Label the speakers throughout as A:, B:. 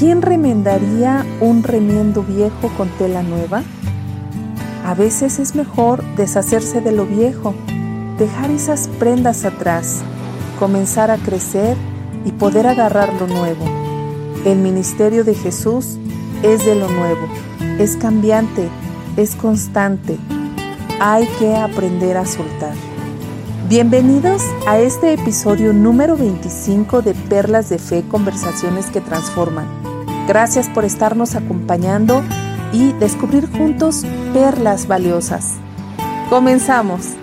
A: ¿quién remendaría un remiendo viejo con tela nueva? A veces es mejor deshacerse de lo viejo, dejar esas prendas atrás, comenzar a crecer y poder agarrar lo nuevo. El ministerio de Jesús es de lo nuevo, es cambiante, es constante. Hay que aprender a soltar. Bienvenidos a este episodio número 25 de Perlas de Fe, conversaciones que transforman. Gracias por estarnos acompañando y descubrir juntos perlas valiosas. Comenzamos.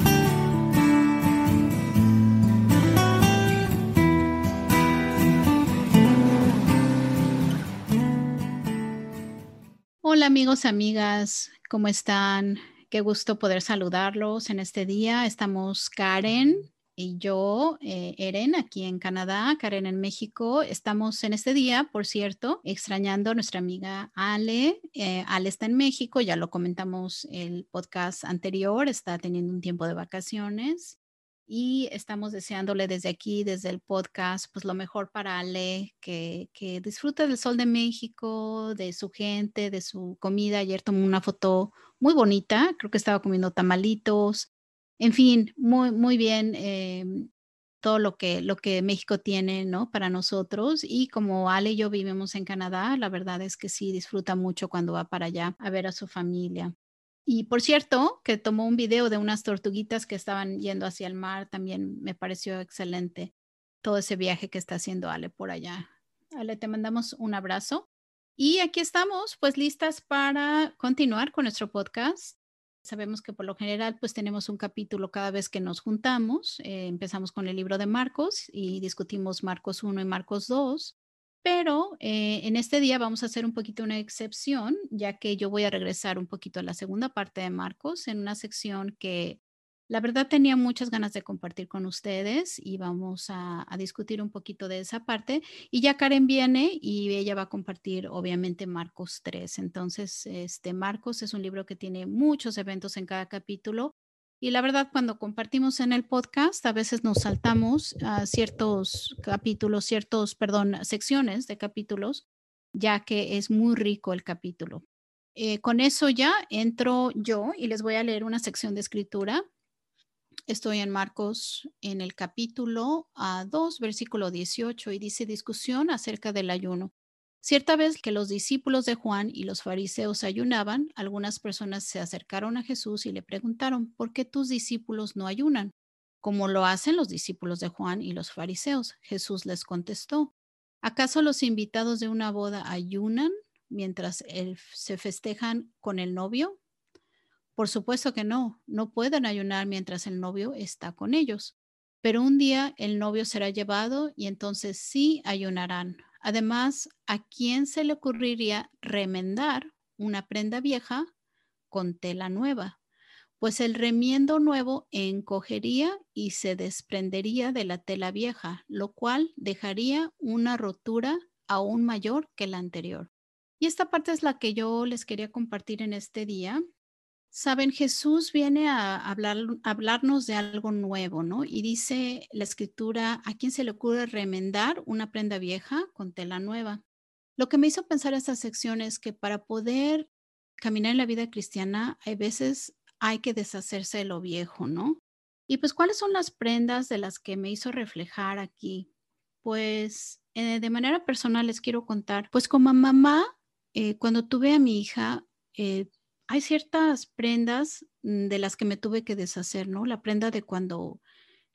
B: Hola amigos, amigas, ¿cómo están? Qué gusto poder saludarlos en este día. Estamos Karen y yo, eh, Eren, aquí en Canadá, Karen en México. Estamos en este día, por cierto, extrañando a nuestra amiga Ale. Eh, Ale está en México, ya lo comentamos el podcast anterior, está teniendo un tiempo de vacaciones y estamos deseándole desde aquí, desde el podcast, pues lo mejor para Ale, que, que disfrute del sol de México, de su gente, de su comida. Ayer tomó una foto muy bonita, creo que estaba comiendo tamalitos, en fin, muy, muy bien. em, todo lo que, lo que México tiene, ¿no? Para nosotros. Y como Ale y yo vivimos en Canadá, la verdad es que sí disfruta mucho cuando va para allá a ver a su familia. Y por cierto, que tomó un video de unas tortuguitas que estaban yendo hacia el mar, también me pareció excelente todo ese viaje que está haciendo Ale por allá. Ale, te mandamos un abrazo. Y aquí estamos, pues listas para continuar con nuestro podcast. Sabemos que por lo general, pues tenemos un capítulo cada vez que nos juntamos. Eh, empezamos con el libro de Marcos y discutimos Marcos 1 y Marcos 2. Pero eh, en este día vamos a hacer un poquito una excepción, ya que yo voy a regresar un poquito a la segunda parte de Marcos, en una sección que la verdad tenía muchas ganas de compartir con ustedes y vamos a, discutir un poquito de esa parte. Y ya Karen viene y ella va a compartir obviamente Marcos 3. Entonces, este Marcos es un libro que tiene muchos eventos en cada capítulo y la verdad, cuando compartimos en el podcast, a veces nos saltamos a ciertos capítulos, ciertos, perdón, secciones de capítulos, ya que es muy rico el capítulo. Eh, con eso ya entro yo y les voy a leer una sección de escritura. Estoy en Marcos en el capítulo a 2, versículo 18, y dice discusión acerca del ayuno. Cierta vez que los discípulos de Juan y los fariseos ayunaban, algunas personas se acercaron a Jesús y le preguntaron, ¿por qué tus discípulos no ayunan? Como lo hacen los discípulos de Juan y los fariseos. Jesús les contestó, ¿acaso los invitados de una boda ayunan mientras se festejan con el novio? Por supuesto que no, no pueden ayunar mientras el novio está con ellos. Pero un día el novio será llevado y entonces sí ayunarán. Además, ¿a quién se le ocurriría remendar una prenda vieja con tela nueva? Pues el remiendo nuevo encogería y se desprendería de la tela vieja, lo cual dejaría una rotura aún mayor que la anterior. Y esta parte es la que yo les quería compartir en este día. Saben, Jesús viene a hablar, hablarnos de algo nuevo, ¿no? Y dice la escritura, ¿a quién se le ocurre remendar una prenda vieja con tela nueva? Lo que me hizo pensar esta sección es que para poder caminar en la vida cristiana, hay veces hay que deshacerse de lo viejo, ¿no? Y pues, ¿cuáles son las prendas de las que me hizo reflejar aquí? Pues, eh, de manera personal les quiero contar, pues como mamá, eh, cuando tuve a mi hija, eh, hay ciertas prendas mm, de las que me tuve que deshacer, ¿no? La prenda de cuando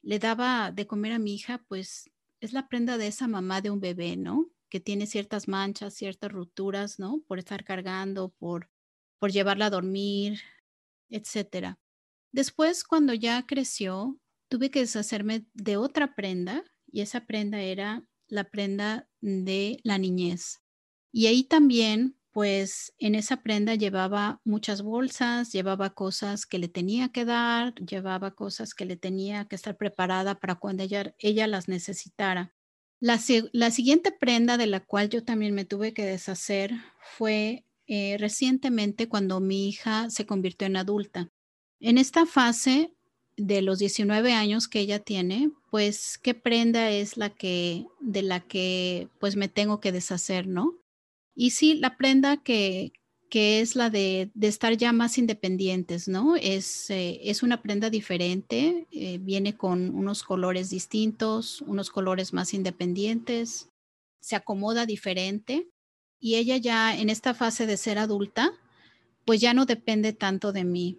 B: le daba de comer a mi hija, pues es la prenda de esa mamá de un bebé, ¿no? Que tiene ciertas manchas, ciertas rupturas, ¿no? Por estar cargando, por, por llevarla a dormir, etcétera. Después, cuando ya creció, tuve que deshacerme de otra prenda y esa prenda era la prenda de la niñez. Y ahí también pues en esa prenda llevaba muchas bolsas, llevaba cosas que le tenía que dar, llevaba cosas que le tenía que estar preparada para cuando ella, las necesitara. La, la, siguiente prenda de la cual yo también me tuve que deshacer fue eh, recientemente cuando mi hija se convirtió en adulta. En esta fase de los 19 años que ella tiene, pues qué prenda es la que de la que pues me tengo que deshacer, ¿no? Y sí, la prenda que, que es la de, estar ya más independientes, ¿no? Es, eh, es una prenda diferente, eh, viene con unos colores distintos, unos colores más independientes, se acomoda diferente y ella ya en esta fase de ser adulta, pues ya no depende tanto de mí.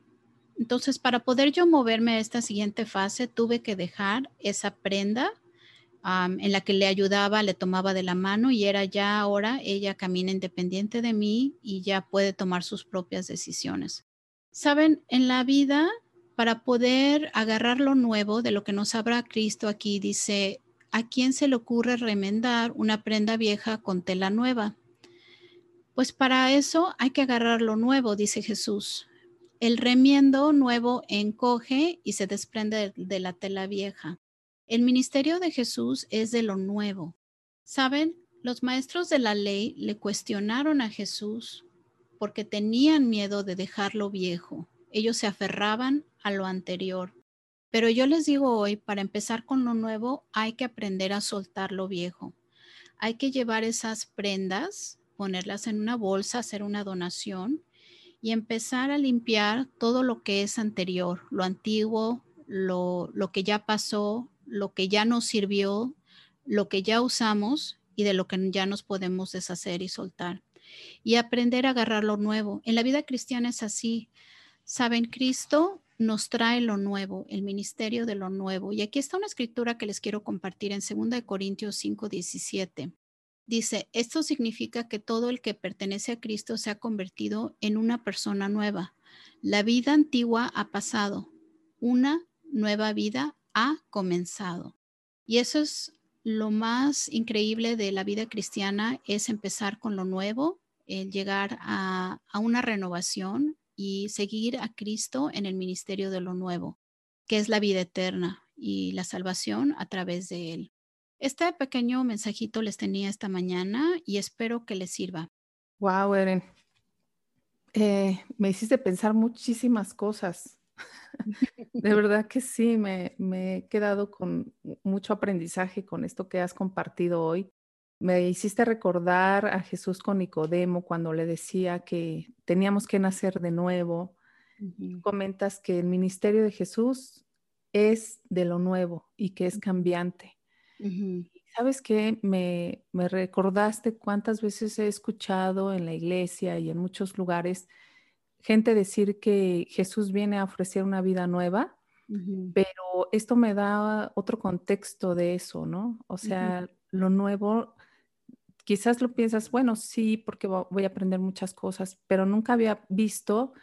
B: Entonces, para poder yo moverme a esta siguiente fase, tuve que dejar esa prenda en la que le ayudaba, le tomaba de la mano y era ya ahora, ella camina independiente de mí y ya puede tomar sus propias decisiones. Saben, en la vida, para poder agarrar lo nuevo de lo que nos habla Cristo aquí, dice, ¿a quién se le ocurre remendar una prenda vieja con tela nueva? Pues para eso hay que agarrar lo nuevo, dice Jesús. El remiendo nuevo encoge y se desprende de la tela vieja. El ministerio de Jesús es de lo nuevo. Saben, los maestros de la ley le cuestionaron a Jesús porque tenían miedo de dejarlo viejo. Ellos se aferraban a lo anterior. Pero yo les digo hoy, para empezar con lo nuevo, hay que aprender a soltar lo viejo. Hay que llevar esas prendas, ponerlas en una bolsa, hacer una donación y empezar a limpiar todo lo que es anterior, lo antiguo, lo, lo que ya pasó, lo que ya nos sirvió, lo que ya usamos y de lo que ya nos podemos deshacer y soltar. Y aprender a agarrar lo nuevo. En la vida cristiana es así. Saben, Cristo nos trae lo nuevo, el ministerio de lo nuevo. Y aquí está una escritura que les quiero compartir en 2 Corintios 5, 17. Dice, esto significa que todo el que pertenece a Cristo se ha convertido en una persona nueva. La vida antigua ha pasado, una nueva vida ha comenzado. Y eso es lo más increíble de la vida cristiana, es empezar con lo nuevo, el llegar a, una renovación y seguir a Cristo en el ministerio de lo nuevo, que es la vida eterna y la salvación a través de Él. Este pequeño mensajito les tenía esta mañana y espero que les sirva.
A: Wow, Eren. Eh, me hiciste pensar muchísimas cosas. De verdad que sí, me, he quedado con mucho aprendizaje con esto que has compartido hoy. Me hiciste recordar a Jesús con Nicodemo cuando le decía que teníamos que nacer de nuevo. Comentas que el ministerio de Jesús es de lo nuevo y que es cambiante. ¿Sabes qué? Me, me recordaste cuántas veces he escuchado en la iglesia y en muchos lugares gente decir que Jesús viene a ofrecer una vida nueva, pero esto me da otro contexto de eso, ¿no? O sea, lo nuevo, quizás lo piensas, bueno, sí, porque voy a aprender muchas cosas, pero nunca había visto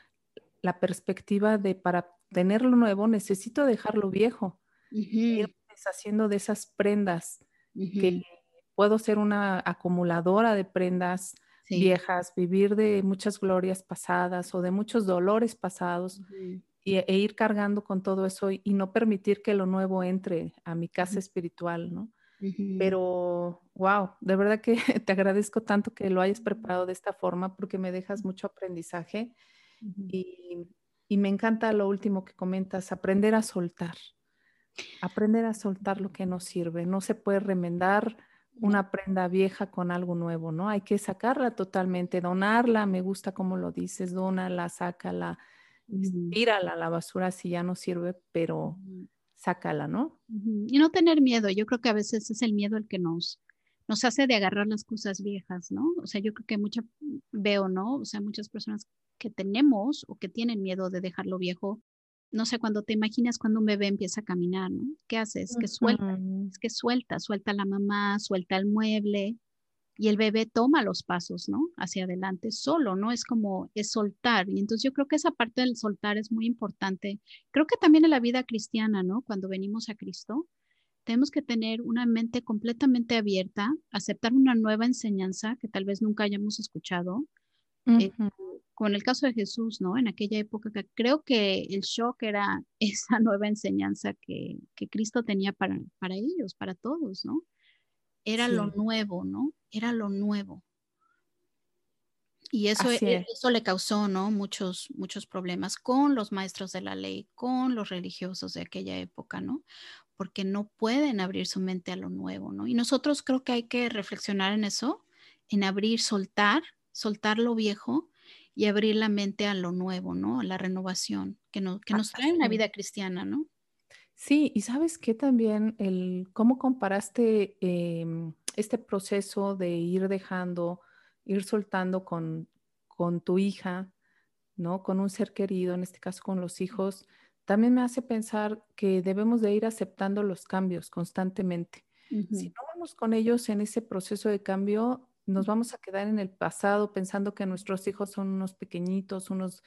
A: la perspectiva de para tener lo nuevo necesito dejar lo viejo, ir deshaciendo de esas prendas, que puedo ser una acumuladora de prendas, viejas, vivir de muchas glorias pasadas o de muchos dolores pasados y, e ir cargando con todo eso y, no permitir que lo nuevo entre a mi casa espiritual, ¿no? Pero, wow, de verdad que te agradezco tanto que lo hayas preparado de esta forma porque me dejas mucho aprendizaje y, y me encanta lo último que comentas, aprender a soltar, aprender a soltar lo que no sirve, no se puede remendar una prenda vieja con algo nuevo, ¿no? Hay que sacarla totalmente, donarla, me gusta como lo dices, dónala, sácala, tírala a la basura si ya no sirve, pero sácala, ¿no?
B: Y no tener miedo, yo creo que a veces es el miedo el que nos, nos hace de agarrar las cosas viejas, ¿no? O sea, yo creo que mucha, veo, ¿no? O sea, muchas personas que tenemos o que tienen miedo de dejar lo viejo no sé, cuando te imaginas cuando un bebé empieza a caminar, ¿no? ¿Qué haces? Que suelta, es que suelta, suelta la mamá, suelta el mueble y el bebé toma los pasos, ¿no? Hacia adelante solo, ¿no? Es como, es soltar. Y entonces yo creo que esa parte del soltar es muy importante. Creo que también en la vida cristiana, ¿no? Cuando venimos a Cristo, tenemos que tener una mente completamente abierta, aceptar una nueva enseñanza que tal vez nunca hayamos escuchado, eh, con el caso de Jesús, ¿no? En aquella época, que creo que el shock era esa nueva enseñanza que, Cristo tenía para, para ellos, para todos, ¿no? Era lo nuevo, ¿no? Era lo nuevo. Y eso, e, eso le causó, ¿no? Muchos, muchos problemas con los maestros de la ley, con los religiosos de aquella época, ¿no? Porque no pueden abrir su mente a lo nuevo, ¿no? Y nosotros creo que hay que reflexionar en eso en abrir, soltar, soltar lo viejo y abrir la mente a lo nuevo, ¿no? A la renovación que, que nos trae una vida cristiana, ¿no?
A: Sí, y sabes que también el cómo comparaste em, este proceso de ir dejando, ir soltando con, con tu hija, ¿no? Con un ser querido, en este caso con los hijos, también me hace pensar que debemos de ir aceptando los cambios constantemente. Si no vamos con ellos en ese proceso de cambio, nos vamos a quedar en el pasado pensando que nuestros hijos son unos pequeñitos, unos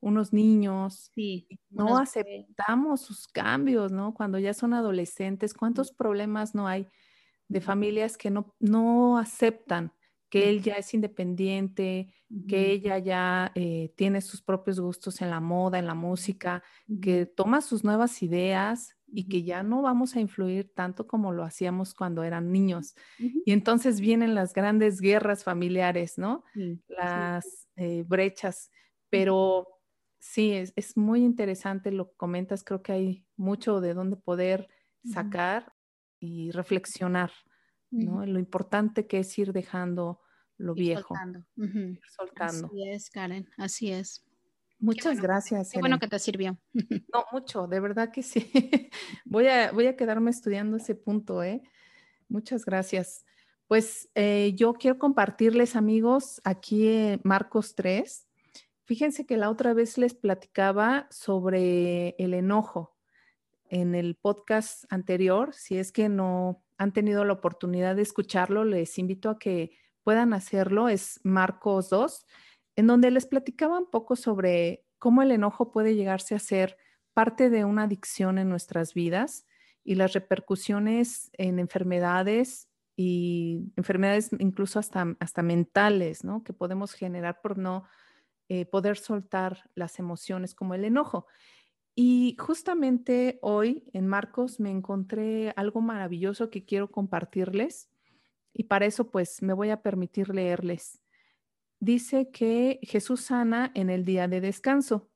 A: unos niños.
B: Sí,
A: no aceptamos sus cambios, ¿no? Cuando ya son adolescentes, ¿cuántos problemas no hay de familias que no, no aceptan que él ya es independiente, que ella ya eh, tiene sus propios gustos en la moda, en la música, que toma sus nuevas ideas y que ya no vamos a influir tanto como lo hacíamos cuando eran niños. Y entonces vienen las grandes guerras familiares, ¿no? Las eh, brechas. Pero Sí, es, muy interesante lo que comentas. Creo que hay mucho de dónde poder sacar y reflexionar, ¿no? Lo importante que es ir dejando lo viejo.
B: Soltando. soltando. Así es, Karen, así es.
A: Muchas gracias.
B: Qué bueno que te sirvió.
A: No, mucho, de verdad que sí. voy, a, voy a quedarme estudiando ese punto, ¿eh? Muchas gracias. Pues eh, yo quiero compartirles, amigos, aquí Marcos 3, Fíjense que la otra vez les platicaba sobre el enojo en el podcast anterior. Si es que no han tenido la oportunidad de escucharlo, les invito a que puedan hacerlo. Es Marcos 2, en donde les platicaba un poco sobre cómo el enojo puede llegarse a ser parte de una adicción en nuestras vidas y las repercusiones en enfermedades y enfermedades incluso hasta, hasta mentales, ¿no? Que podemos generar por no eh, poder soltar las emociones como el enojo. Y justamente hoy en Marcos me encontré algo maravilloso que quiero compartirles y para eso pues me voy a permitir leerles. Dice que Jesús sana en el día de descanso.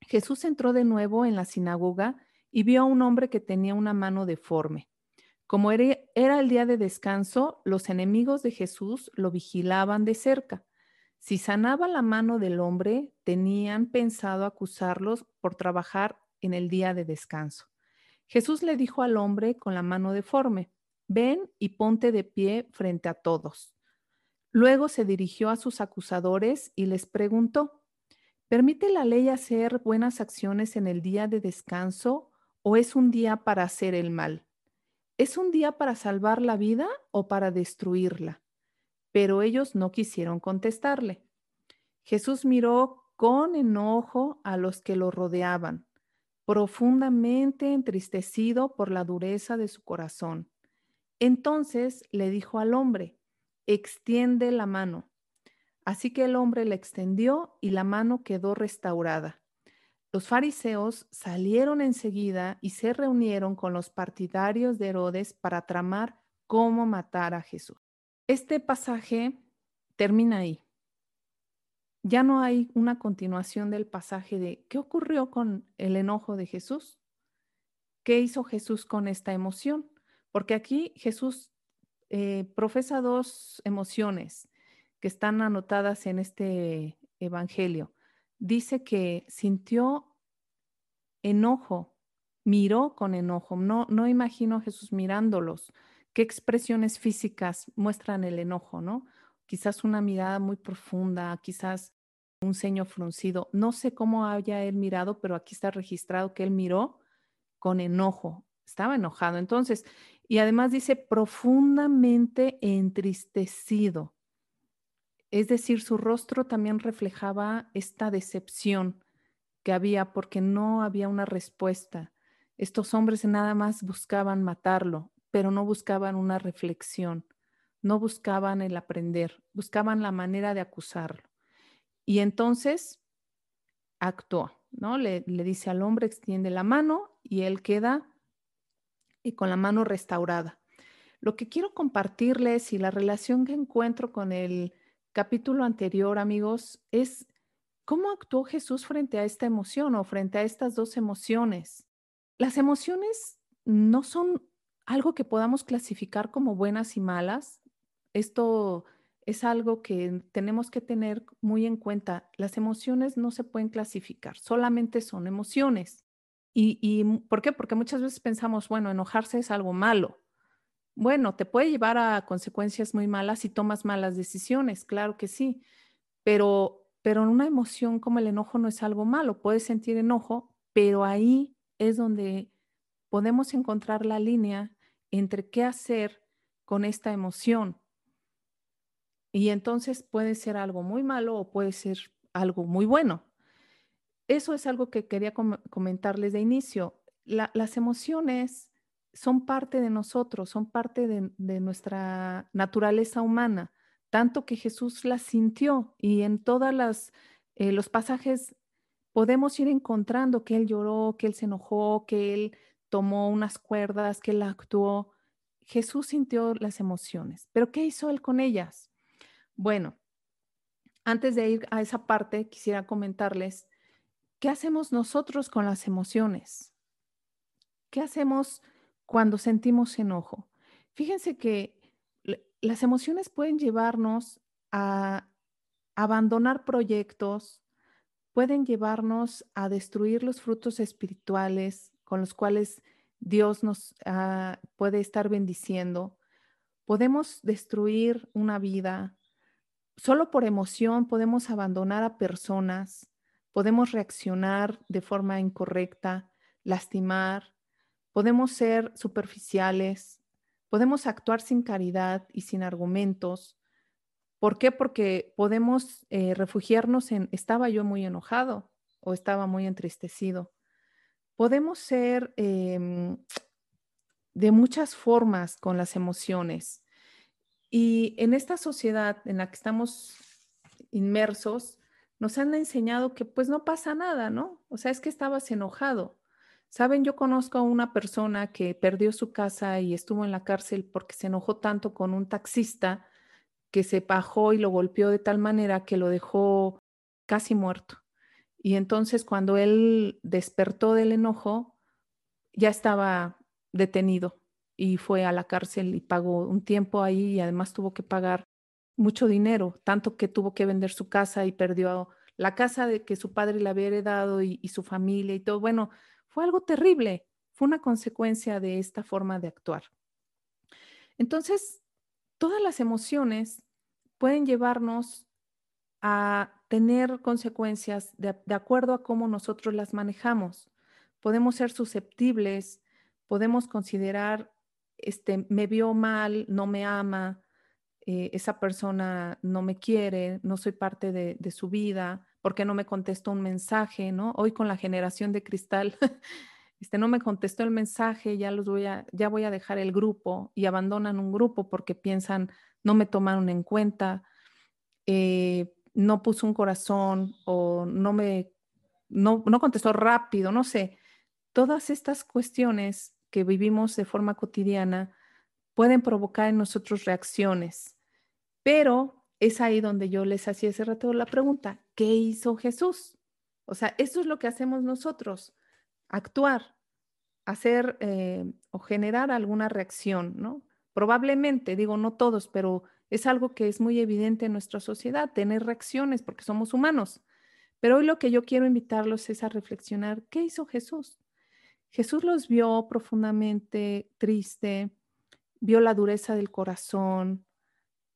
A: Jesús entró de nuevo en la sinagoga y vio a un hombre que tenía una mano deforme. Como era, el día de descanso, los enemigos de Jesús lo vigilaban de cerca. Si sanaba la mano del hombre, tenían pensado acusarlos por trabajar en el día de descanso. Jesús le dijo al hombre con la mano deforme, ven y ponte de pie frente a todos. Luego se dirigió a sus acusadores y les preguntó, ¿permite la ley hacer buenas acciones en el día de descanso o es un día para hacer el mal? ¿Es un día para salvar la vida o para destruirla? pero ellos no quisieron contestarle. Jesús miró con enojo a los que lo rodeaban, profundamente entristecido por la dureza de su corazón. Entonces le dijo al hombre, extiende la mano. Así que el hombre le extendió y la mano quedó restaurada. Los fariseos salieron enseguida y se reunieron con los partidarios de Herodes para tramar cómo matar a Jesús. Este pasaje termina ahí. Ya no hay una continuación del pasaje de qué ocurrió con el enojo de Jesús. ¿Qué hizo Jesús con esta emoción? Porque aquí Jesús eh, profesa dos emociones que están anotadas en este evangelio. Dice que sintió enojo, miró con enojo. No, no imagino a Jesús mirándolos, qué expresiones físicas muestran el enojo, ¿no? Quizás una mirada muy profunda, quizás un ceño fruncido. No sé cómo haya él mirado, pero aquí está registrado que él miró con enojo, estaba enojado. Entonces, y además dice profundamente entristecido. Es decir, su rostro también reflejaba esta decepción que había porque no había una respuesta. Estos hombres nada más buscaban matarlo, pero no buscaban una reflexión, no buscaban el aprender, buscaban la manera de acusarlo. Y entonces actuó, ¿no? Le, dice al hombre, extiende la mano y él queda y con la mano restaurada. Lo que quiero compartirles y la relación que encuentro con el capítulo anterior, amigos, es cómo actuó Jesús frente a esta emoción o frente a estas dos emociones. Las emociones no son algo que podamos clasificar como buenas y malas. Esto es algo que tenemos que tener muy en cuenta. Las emociones no se pueden clasificar, solamente son emociones. ¿Y, por qué? Porque muchas veces pensamos, bueno, enojarse es algo malo. Bueno, te puede llevar a consecuencias muy malas si tomas malas decisiones, claro que sí, pero, pero una emoción como el enojo no es algo malo. Puedes sentir enojo, pero ahí es donde podemos encontrar la línea entre qué hacer con esta emoción. Y entonces puede ser algo muy malo o puede ser algo muy bueno. Eso es algo que quería comentarles de inicio. las emociones son parte de nosotros, son parte de, nuestra naturaleza humana, tanto que Jesús las sintió y en todos eh, los pasajes podemos ir encontrando que Él lloró, que Él se enojó, que Él tomó unas cuerdas, que Él actuó. Jesús sintió las emociones, pero ¿qué hizo Él con ellas? Bueno, antes de ir a esa parte, quisiera comentarles, ¿qué hacemos nosotros con las emociones? ¿Qué hacemos cuando sentimos enojo? Fíjense que las emociones pueden llevarnos a abandonar proyectos, pueden llevarnos a destruir los frutos espirituales con los cuales Dios nos ah, puede estar bendiciendo. Podemos destruir una vida, solo por emoción podemos abandonar a personas, podemos reaccionar de forma incorrecta, lastimar, podemos ser superficiales, podemos actuar sin caridad y sin argumentos. ¿Por qué? Porque podemos eh, refugiarnos en estaba yo muy enojado o estaba muy entristecido. Podemos ser em, de muchas formas con las emociones. Y en esta sociedad en la que estamos inmersos, nos han enseñado que pues no pasa nada, ¿no? O sea, es que estabas enojado. Saben, yo conozco a una persona que perdió su casa y estuvo en la cárcel porque se enojó tanto con un taxista que se bajó y lo golpeó de tal manera que lo dejó casi muerto. Y entonces cuando él despertó del enojo, ya estaba detenido y fue a la cárcel y pagó un tiempo ahí y además tuvo que pagar mucho dinero, tanto que tuvo que vender su casa y perdió la casa de que su padre le había heredado y, su familia y todo. Bueno, fue algo terrible, fue una consecuencia de esta forma de actuar. Entonces, todas las emociones pueden llevarnos a tener consecuencias de, de, acuerdo a cómo nosotros las manejamos. Podemos ser susceptibles, podemos considerar este, me vio mal, no me ama, eh, esa persona no me quiere, no soy parte de, su vida, porque no me contestó un mensaje, ¿no? Hoy con la generación de cristal, este no me contestó el mensaje, ya los voy a, ya voy a dejar el grupo y abandonan un grupo porque piensan no me tomaron en cuenta, eh, no puso un corazón o no me, no, no contestó rápido, no sé. Todas estas cuestiones que vivimos de forma cotidiana pueden provocar en nosotros reacciones. Pero es ahí donde yo les hacía ese rato la pregunta, ¿qué hizo Jesús? O sea, eso es lo que hacemos nosotros, actuar, hacer eh, o generar alguna reacción, ¿no? Probablemente, digo, no todos, pero es algo que es muy evidente en nuestra sociedad, tener reacciones porque somos humanos. Pero hoy lo que yo quiero invitarlos es a reflexionar, ¿qué hizo Jesús? Jesús los vio profundamente triste, vio la dureza del corazón,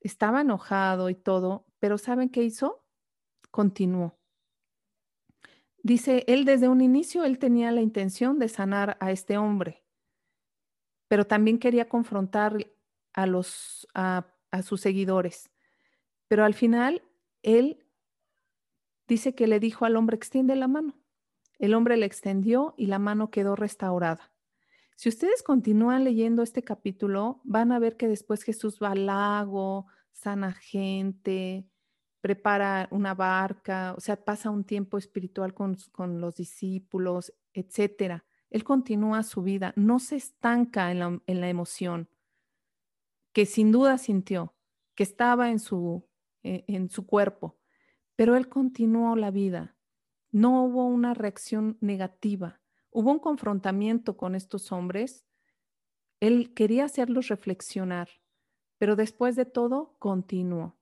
A: estaba enojado y todo, pero ¿saben qué hizo? Continuó. Dice, él desde un inicio, él tenía la intención de sanar a este hombre, pero también quería confrontar a, los, a, sus seguidores. Pero al final, él dice que le dijo al hombre, extiende la mano. El hombre le extendió y la mano quedó restaurada. Si ustedes continúan leyendo este capítulo, van a ver que después Jesús va al lago, sana gente, prepara una barca, o sea, pasa un tiempo espiritual con, los discípulos, etcétera. Él continúa su vida, no se estanca en la, en la emoción, que sin duda sintió, que estaba en su, eh, en su cuerpo, pero él continuó la vida no hubo una reacción negativa, hubo un confrontamiento con estos hombres. Él quería hacerlos reflexionar, pero después de todo continuó.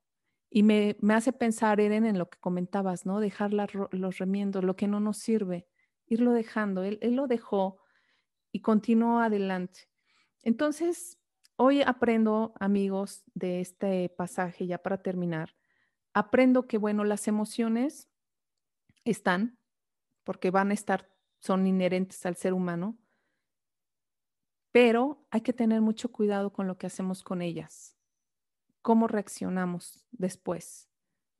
A: Y me, hace pensar, Eren, en lo que comentabas, ¿no? Dejar los remiendos, lo que no nos sirve, irlo dejando. Él, él lo dejó y continuó adelante. Entonces, hoy aprendo, amigos, de este pasaje, ya para terminar, aprendo que, bueno, las emociones están, porque van a estar, son inherentes al ser humano, pero hay que tener mucho cuidado con lo que hacemos con ellas cómo reaccionamos después,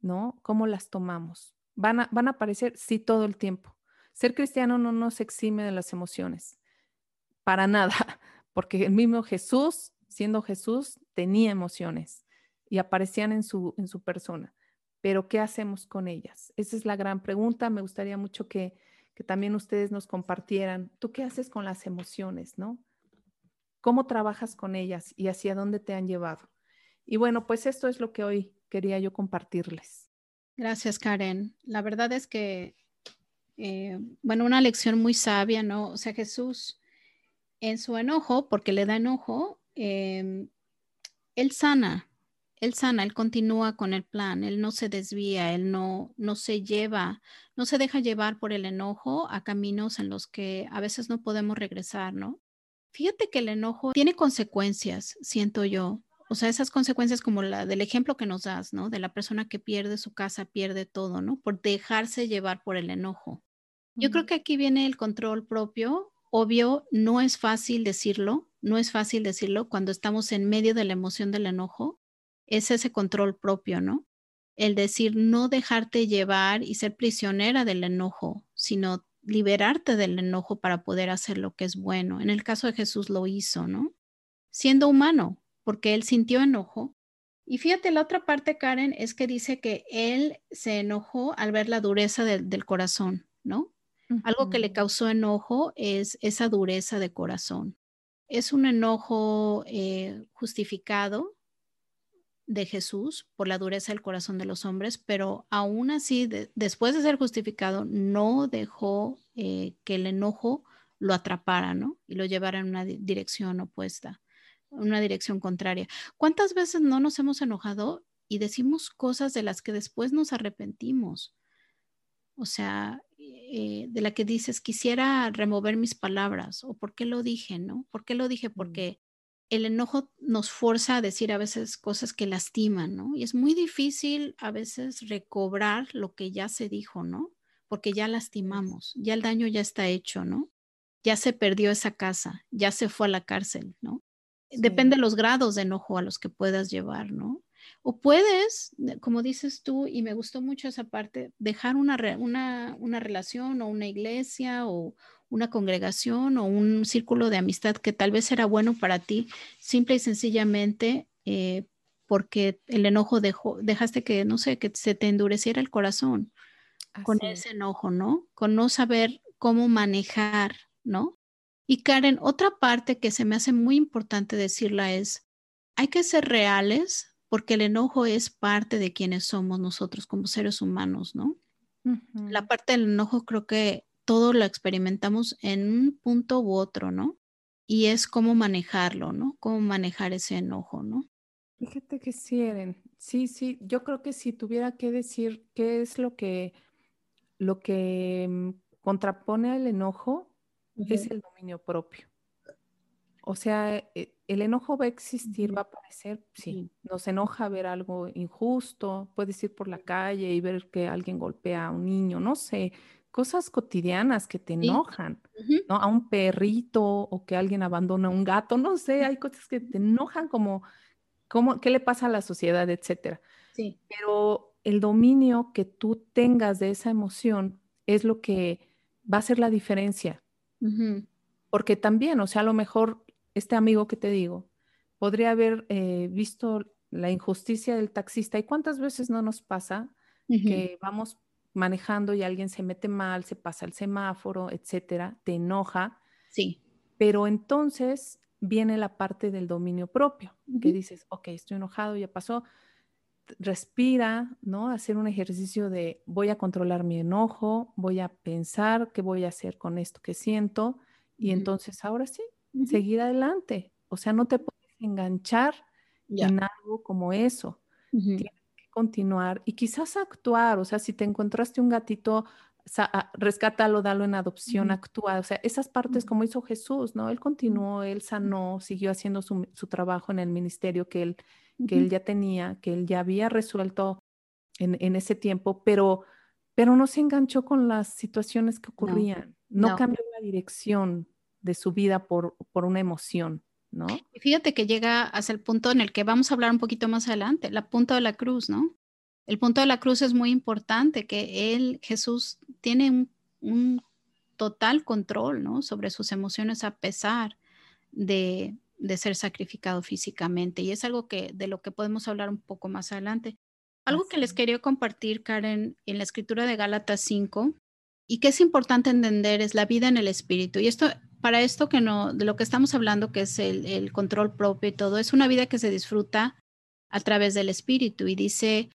A: ¿no? ¿Cómo las tomamos? Van a, van a aparecer, sí, todo el tiempo. Ser cristiano no nos exime de las emociones, para nada, porque el mismo Jesús, siendo Jesús, tenía emociones y aparecían en su, en su persona. Pero ¿qué hacemos con ellas? Esa es la gran pregunta. Me gustaría mucho que, que también ustedes nos compartieran. ¿Tú qué haces con las emociones, no? ¿Cómo trabajas con ellas y hacia dónde te han llevado? Y bueno, pues esto es lo que hoy quería yo compartirles.
B: Gracias, Karen. La verdad es que, eh, bueno, una lección muy sabia, ¿no? O sea, Jesús en su enojo, porque le da enojo, em, él sana, él sana, él continúa con el plan, él no se desvía, él no, no se lleva, no se deja llevar por el enojo a caminos en los que a veces no podemos regresar, ¿no? Fíjate que el enojo tiene consecuencias, siento yo o sea, esas consecuencias como la del ejemplo que nos das, ¿no? De la persona que pierde su casa, pierde todo, ¿no? Por dejarse llevar por el enojo. Yo creo que aquí viene el control propio. Obvio, no es fácil decirlo, no es fácil decirlo cuando estamos en medio de la emoción del enojo. Es ese control propio, ¿no? El decir no dejarte llevar y ser prisionera del enojo, sino liberarte del enojo para poder hacer lo que es bueno. En el caso de Jesús lo hizo, ¿no? Siendo humano, porque él sintió enojo. Y fíjate, la otra parte, Karen, es que dice que él se enojó al ver la dureza del corazón, ¿no? Algo que le causó enojo es esa dureza de corazón. Es un enojo eh, justificado de Jesús por la dureza del corazón de los hombres, pero aún así, después de ser justificado, no dejó eh, que el enojo lo atrapara, ¿no? Y lo llevara en una dirección opuesta una dirección contraria. ¿Cuántas veces no nos hemos enojado y decimos cosas de las que después nos arrepentimos? O sea, eh, de la que dices, quisiera remover mis palabras o por qué lo dije, ¿no? ¿Por qué lo dije? Mm. Porque el enojo nos fuerza a decir a veces cosas que lastiman, ¿no? Y es muy difícil a veces recobrar lo que ya se dijo, ¿no? Porque ya lastimamos, ya el daño ya está hecho, ¿no? Ya se perdió esa casa, ya se fue a la cárcel, ¿no? Depende de los grados de enojo a los que puedas llevar, ¿no? O puedes, como dices tú, y me gustó mucho esa parte, dejar una, una, una relación o una iglesia o una congregación o un círculo de amistad que tal vez era bueno para ti, simple y sencillamente eh, porque el enojo dejó, dejaste que, no sé, que se te endureciera el corazón con ese enojo, ¿no? Con no saber cómo manejar, ¿no? Y Karen, otra parte que se me hace muy importante decirla es, hay que ser reales porque el enojo es parte de quienes somos nosotros como seres humanos, ¿no? La parte del enojo creo que todo lo experimentamos en un punto u otro, ¿no? Y es cómo manejarlo, ¿no? Cómo manejar ese enojo, ¿no?
A: Fíjate que sí, Eren. Sí, sí, yo creo que si tuviera que decir qué es lo que, lo que mm, contrapone al enojo, es el dominio propio. O sea, e, el enojo va a existir, va a aparecer, sí. Nos enoja ver algo injusto, puedes ir por la calle y ver que alguien golpea a un niño, no sé, cosas cotidianas que te enojan, ¿no? A un perrito o que alguien abandona un gato, no sé, hay cosas que te enojan como, como qué le pasa a la sociedad, etcétera. Sí. Pero el dominio que tú tengas de esa emoción es lo que va a hacer la diferencia. Porque también, o sea, a lo mejor este amigo que te digo podría haber eh, visto la injusticia del taxista. ¿Y cuántas veces no nos pasa que vamos manejando y alguien se mete mal, se pasa el semáforo, etcétera, te enoja?
B: Sí.
A: Pero entonces viene la parte del dominio propio, que dices, ok, estoy enojado, ya pasó, respira, ¿no? Hacer un ejercicio de voy a controlar mi enojo, voy a pensar qué voy a hacer con esto que siento y entonces ahora sí, seguir adelante. O sea, no te puedes enganchar en algo como eso. Tienes continuar y quizás actuar, o sea, si te encontraste un gatito, ah, rescátalo, dalo en adopción, actúa, o sea, esas partes como hizo Jesús, ¿no? Él continuó, él sanó, siguió haciendo su, trabajo en el ministerio que él, que él ya tenía, que él ya había resuelto en, ese tiempo, pero, pero no se enganchó con las situaciones que ocurrían, no, cambió la dirección de su vida por, por una emoción. ¿No?
B: Y fíjate que llega hasta el punto en el que vamos a hablar un poquito más adelante, la punta de la cruz, ¿no? El punto de la cruz es muy importante, que él, Jesús, tiene un, total control, ¿no? Sobre sus emociones a pesar de, de, ser sacrificado físicamente. Y es algo que, de lo que podemos hablar un poco más adelante. Algo que les quería compartir, Karen, en la escritura de Gálatas 5, y que es importante entender es la vida en el espíritu. Y esto para esto que no, de lo que estamos hablando, que es el, control propio y todo, es una vida que se disfruta a través del espíritu. Y dice,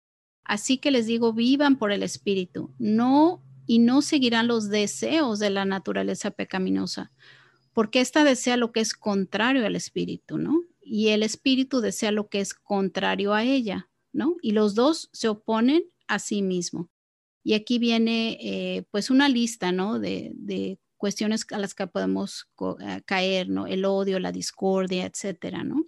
B: así que les digo, vivan por el espíritu, no y no seguirán los deseos de la naturaleza pecaminosa, porque ésta desea lo que es contrario al espíritu, ¿no? Y el espíritu desea lo que es contrario a ella, ¿no? Y los dos se oponen a sí mismo. Y aquí viene eh, pues una lista, ¿no? De, de cuestiones a las que podemos eh, caer, ¿no? El odio, la discordia, etcétera, ¿no?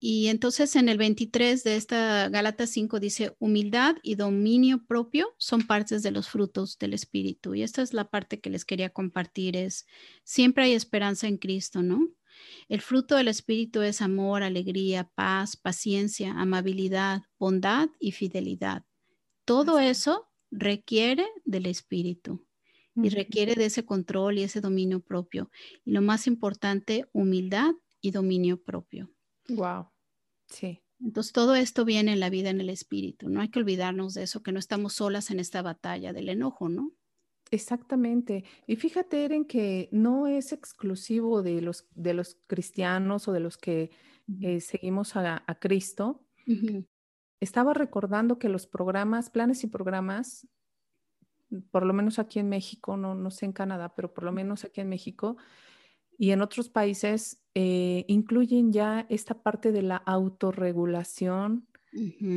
B: Y entonces en el 23 de esta Gálatas 5 dice, humildad y dominio propio son partes de los frutos del Espíritu. Y esta es la parte que les quería compartir, es siempre hay esperanza en Cristo, ¿no? El fruto del Espíritu es amor, alegría, paz, paciencia, amabilidad, bondad y fidelidad. Todo eso requiere del Espíritu y requiere de ese control y ese dominio propio. Y lo más importante, humildad y dominio propio.
A: Wow. Sí.
B: Entonces todo esto viene en la vida en el espíritu. No hay que olvidarnos de eso, que no estamos solas en esta batalla del enojo, ¿no?
A: Exactamente. Y fíjate, Eren, que no es exclusivo de los, de los cristianos o de los que eh, seguimos a, Cristo. Estaba recordando que los programas, planes y programas por lo menos aquí en México, no, no sé en Canadá, pero por lo menos aquí en México y en otros países, eh, incluyen ya esta parte de la autorregulación,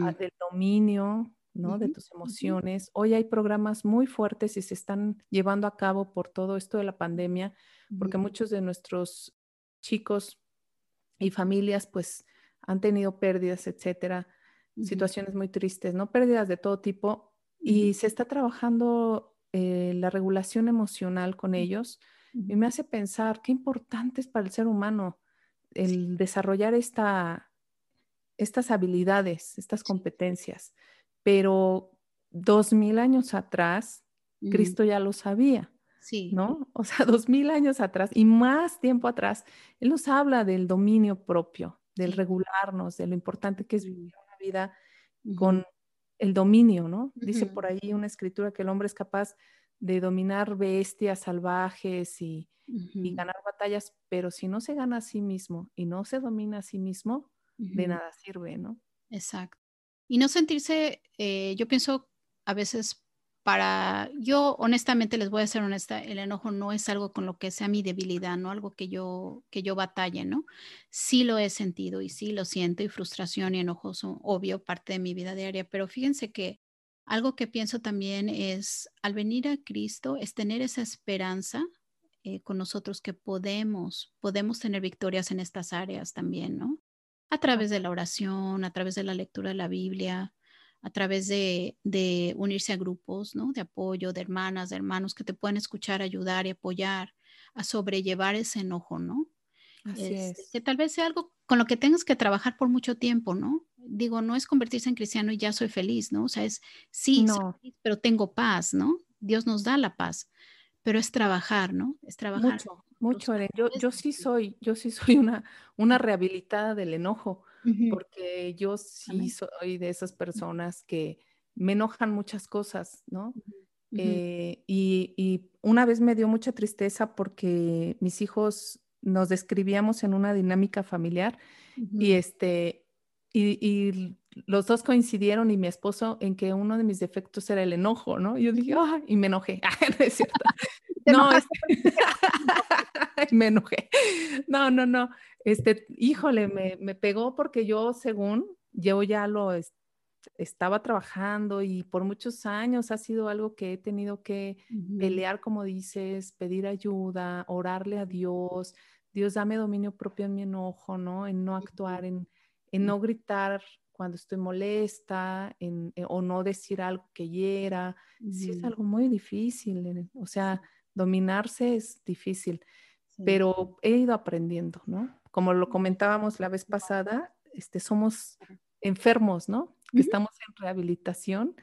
A: ah, del dominio, ¿no? De tus emociones. Hoy hay programas muy fuertes y se están llevando a cabo por todo esto de la pandemia, porque muchos de nuestros chicos y familias, pues, han tenido pérdidas, etcétera, situaciones muy tristes, ¿no? Pérdidas de todo tipo y se está trabajando eh, la regulación emocional con ellos y me hace pensar qué importante es para el ser humano el desarrollar esta, estas habilidades, estas competencias. Pero dos mil años atrás, Cristo ya lo sabía. Sí. ¿No? O sea, dos mil años atrás y más tiempo atrás, Él nos habla del dominio propio, del regularnos, de lo importante que es vivir una vida con el dominio, ¿no? Dice por ahí una escritura que el hombre es capaz de dominar bestias salvajes y, ganar batallas, pero si no se gana a sí mismo y no se domina a sí mismo, de nada sirve, ¿no?
B: Exacto. Y no sentirse, eh, yo pienso a veces para, yo honestamente les voy a ser honesta, el enojo no es algo con lo que sea mi debilidad, no algo que yo, que yo batalle, ¿no? Sí lo he sentido y sí lo siento y frustración y enojo son obvio parte de mi vida diaria, pero fíjense que algo que pienso también es al venir a Cristo es tener esa esperanza eh, con nosotros que podemos, podemos tener victorias en estas áreas también, ¿no? A través de la oración, a través de la lectura de la Biblia, a través de, unirse a grupos ¿no? de apoyo, de hermanas, de hermanos que te pueden escuchar, ayudar y apoyar a sobrellevar ese enojo, ¿no?
A: Así
B: es. Que tal vez sea algo con lo que tengas que trabajar por mucho tiempo, ¿no? Digo, no es convertirse en cristiano y ya soy feliz, ¿no? O sea, es sí, pero tengo paz, ¿no? Dios nos da la paz, pero es trabajar, ¿no? Es trabajar.
A: Mucho, mucho, Yo, yo sí soy, yo sí soy una, una rehabilitada del enojo porque yo sí soy de esas personas que me enojan muchas cosas, ¿no? Eh, y, una vez me dio mucha tristeza porque mis hijos nos describíamos en una dinámica familiar y este y, los dos coincidieron y mi esposo en que uno de mis defectos era el enojo, ¿no? Y yo dije, ah, y me enojé. no es cierto. no, es... me enojé. No, no, no. Este, híjole, me, me, pegó porque yo, según, yo ya lo, estaba trabajando y por muchos años ha sido algo que he tenido que pelear, como dices, pedir ayuda, orarle a Dios. Dios, dame dominio propio en mi enojo, ¿no? En no actuar, en, en no gritar cuando estoy molesta, en, eh, o no decir algo que hiera. Sí, es algo muy difícil. O sea, dominarse es difícil, pero he ido aprendiendo, ¿no? Como lo comentábamos la vez pasada, este, somos enfermos, ¿no? estamos en rehabilitación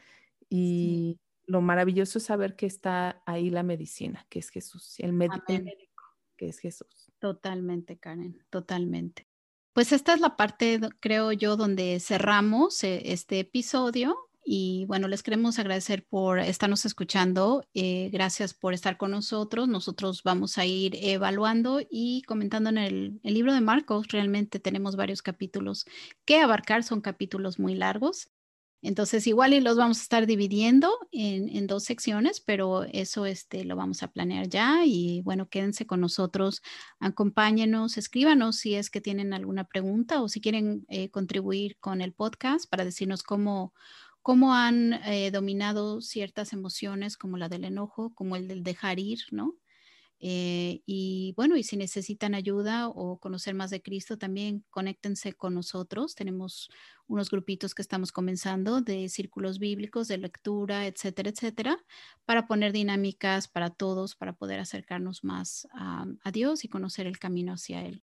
A: y lo maravilloso es saber que está ahí la medicina, que es Jesús, el, médico, que es Jesús.
B: Totalmente, Karen, totalmente. Pues esta es la parte, creo yo, donde cerramos eh, este episodio. Y bueno, les queremos agradecer por estarnos escuchando. Eh, gracias por estar con nosotros. Nosotros vamos a ir evaluando y comentando en el, libro de Marcos. Realmente tenemos varios capítulos que abarcar. Son capítulos muy largos. Entonces, igual y los vamos a estar dividiendo en, dos secciones, pero eso este, lo vamos a planear ya. Y bueno, quédense con nosotros, acompáñenos, escríbanos si es que tienen alguna pregunta o si quieren eh, contribuir con el podcast para decirnos cómo, cómo han eh, dominado ciertas emociones como la del enojo, como el del dejar ir, ¿no? Eh, y bueno, y si necesitan ayuda o conocer más de Cristo, también conéctense con nosotros. Tenemos unos grupitos que estamos comenzando de círculos bíblicos, de lectura, etcétera, etcétera, para poner dinámicas para todos, para poder acercarnos más a, a Dios y conocer el camino hacia Él.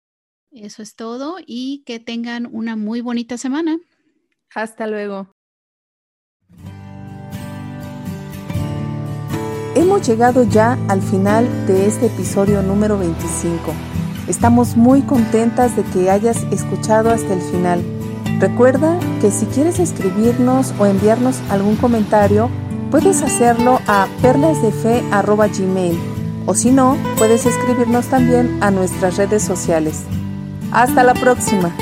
B: Eso es todo y que tengan una muy bonita semana.
A: Hasta luego.
C: Hemos llegado ya al final de este episodio número 25. Estamos muy contentas de que hayas escuchado hasta el final. Recuerda que si quieres escribirnos o enviarnos algún comentario, puedes hacerlo a perlasdefe.gmail o si no, puedes escribirnos también a nuestras redes sociales. Hasta la próxima.